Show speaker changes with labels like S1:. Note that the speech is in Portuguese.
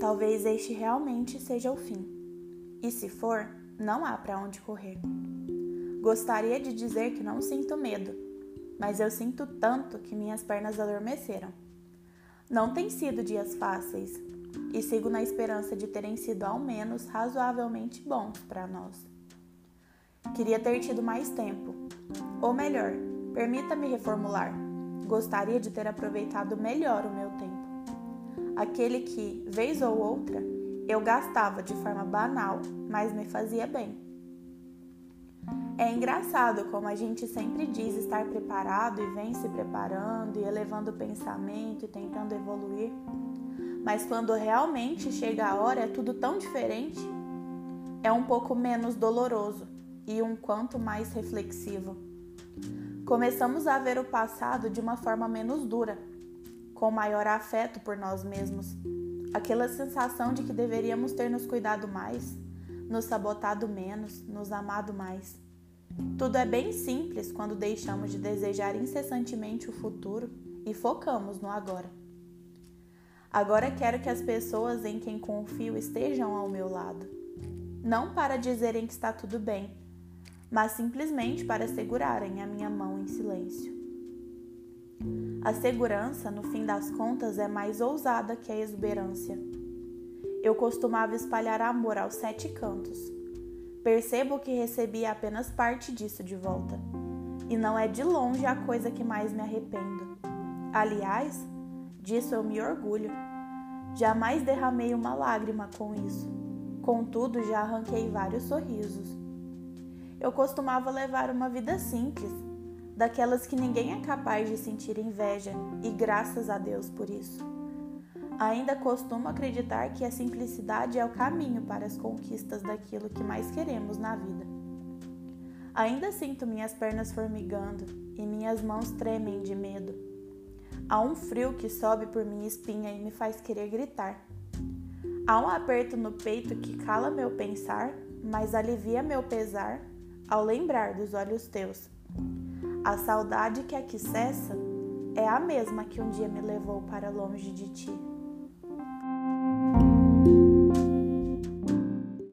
S1: Talvez este realmente seja o fim. E se for, não há para onde correr. Gostaria de dizer que não sinto medo, mas eu sinto tanto que minhas pernas adormeceram. Não têm sido dias fáceis e sigo na esperança de terem sido ao menos razoavelmente bons para nós. Queria ter tido mais tempo, ou melhor, permita-me reformular. Gostaria de ter aproveitado melhor o meu tempo. Aquele que, vez ou outra, eu gastava de forma banal, mas me fazia bem. É engraçado como a gente sempre diz estar preparado e vem se preparando e elevando o pensamento e tentando evoluir, mas quando realmente chega a hora é tudo tão diferente. É um pouco menos doloroso e um quanto mais reflexivo. Começamos a ver o passado de uma forma menos dura, com maior afeto por nós mesmos. Aquela sensação de que deveríamos ter nos cuidado mais, nos sabotado menos, nos amado mais. Tudo é bem simples quando deixamos de desejar incessantemente o futuro e focamos no agora. Agora quero que as pessoas em quem confio estejam ao meu lado. Não para dizerem que está tudo bem, mas simplesmente para segurarem a minha mão em silêncio. A segurança, no fim das contas, é mais ousada que a exuberância. Eu costumava espalhar amor aos sete cantos Percebo que recebi apenas parte disso de volta. E não é de longe a coisa que mais me arrependo. Aliás, disso eu me orgulho. Jamais derramei uma lágrima com isso. Contudo, já arranquei vários sorrisos. Eu costumava levar uma vida simples, daquelas que ninguém é capaz de sentir inveja, e graças a Deus por isso. Ainda costumo acreditar que a simplicidade é o caminho para as conquistas daquilo que mais queremos na vida. Ainda sinto minhas pernas formigando e minhas mãos tremem de medo. Há um frio que sobe por minha espinha e me faz querer gritar. Há um aperto no peito que cala meu pensar, mas alivia meu pesar ao lembrar dos olhos teus. A saudade que aqui cessa é a mesma que um dia me levou para longe de ti.